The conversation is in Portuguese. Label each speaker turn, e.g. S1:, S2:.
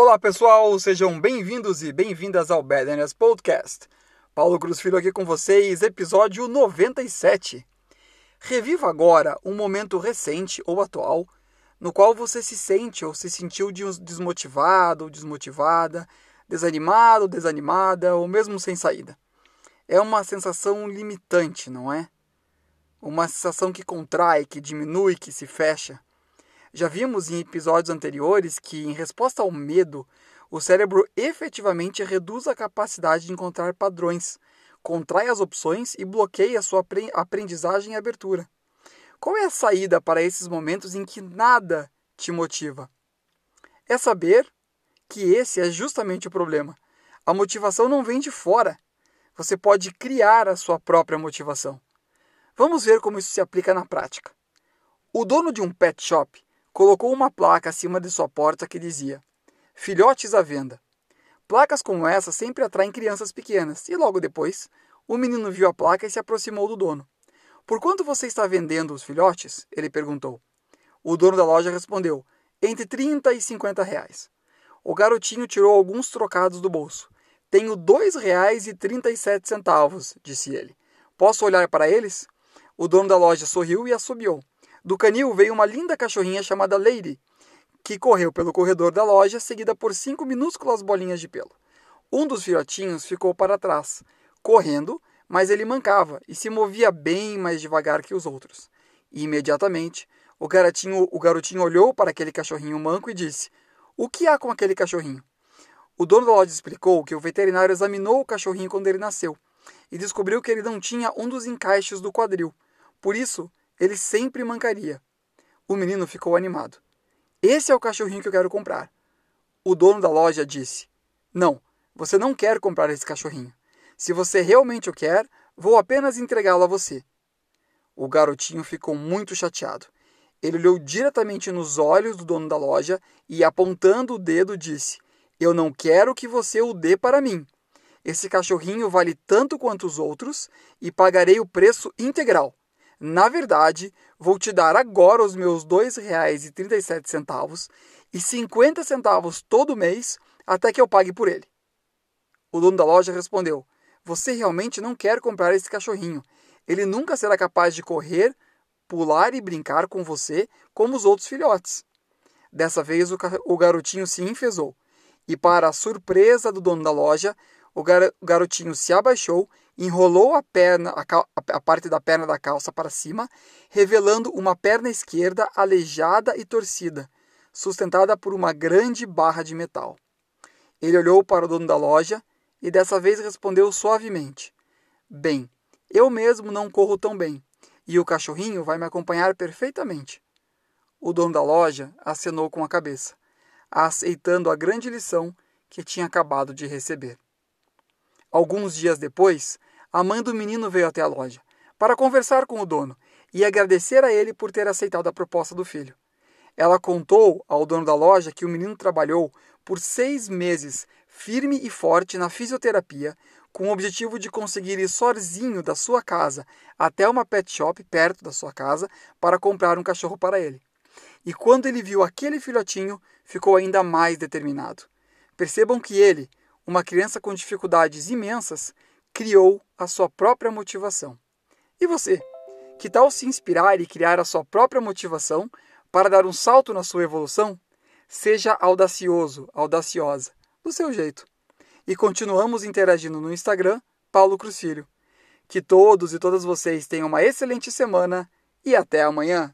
S1: Olá pessoal, sejam bem-vindos e bem-vindas ao Badness Podcast. Paulo Cruz Filho aqui com vocês, episódio 97. Reviva agora um momento recente ou atual no qual você se sente ou se sentiu desmotivado ou desmotivada, desanimado, desanimada ou mesmo sem saída. É uma sensação limitante, não é? Uma sensação que contrai, que diminui, que se fecha. Já vimos em episódios anteriores que, em resposta ao medo, o cérebro efetivamente reduz a capacidade de encontrar padrões, contrai as opções e bloqueia sua aprendizagem e abertura. Qual é a saída para esses momentos em que nada te motiva? É saber que esse é justamente o problema. A motivação não vem de fora. Você pode criar a sua própria motivação. Vamos ver como isso se aplica na prática. O dono de um pet shop colocou uma placa acima de sua porta que dizia: Filhotes à venda. Placas como essa sempre atraem crianças pequenas, e logo depois, o menino viu a placa e se aproximou do dono. Por quanto você está vendendo os filhotes? Ele perguntou. O dono da loja respondeu: Entre 30 e 50 reais. O garotinho tirou alguns trocados do bolso. Tenho dois reais e trinta e sete centavos, disse ele. Posso olhar para eles? O dono da loja sorriu e assobiou. Do canil veio uma linda cachorrinha chamada Lady, que correu pelo corredor da loja, seguida por cinco minúsculas bolinhas de pelo. Um dos filhotinhos ficou para trás, correndo, mas ele mancava e se movia bem mais devagar que os outros. E imediatamente, o garotinho, o garotinho olhou para aquele cachorrinho manco e disse: O que há com aquele cachorrinho? O dono da loja explicou que o veterinário examinou o cachorrinho quando ele nasceu e descobriu que ele não tinha um dos encaixes do quadril. Por isso, ele sempre mancaria. O menino ficou animado. Esse é o cachorrinho que eu quero comprar. O dono da loja disse: Não, você não quer comprar esse cachorrinho. Se você realmente o quer, vou apenas entregá-lo a você. O garotinho ficou muito chateado. Ele olhou diretamente nos olhos do dono da loja e, apontando o dedo, disse: Eu não quero que você o dê para mim. Esse cachorrinho vale tanto quanto os outros e pagarei o preço integral. Na verdade, vou te dar agora os meus R$ 2,37 e 50 centavos todo mês até que eu pague por ele. O dono da loja respondeu: Você realmente não quer comprar esse cachorrinho. Ele nunca será capaz de correr, pular e brincar com você como os outros filhotes. Dessa vez o garotinho se enfesou, e para a surpresa do dono da loja, o garotinho se abaixou enrolou a perna, a, a, parte da perna da calça para cima, revelando uma perna esquerda aleijada e torcida, sustentada por uma grande barra de metal. Ele olhou para o dono da loja e dessa vez respondeu suavemente: Bem, eu mesmo não corro tão bem, e o cachorrinho vai me acompanhar perfeitamente. O dono da loja acenou com a cabeça, aceitando a grande lição que tinha acabado de receber. Alguns dias depois, a mãe do menino veio até a loja para conversar com o dono e agradecer a ele por ter aceitado a proposta do filho. Ela contou ao dono da loja que o menino trabalhou por seis meses firme e forte na fisioterapia, com o objetivo de conseguir ir sozinho da sua casa até uma pet shop perto da sua casa para comprar um cachorro para ele. E quando ele viu aquele filhotinho, ficou ainda mais determinado. Percebam que ele, uma criança com dificuldades imensas, criou a sua própria motivação. E você? Que tal se inspirar e criar a sua própria motivação para dar um salto na sua evolução? Seja audacioso, audaciosa, do seu jeito. E continuamos interagindo no Instagram, Paulo Cruz Filho. Que todos e todas vocês tenham uma excelente semana e até amanhã.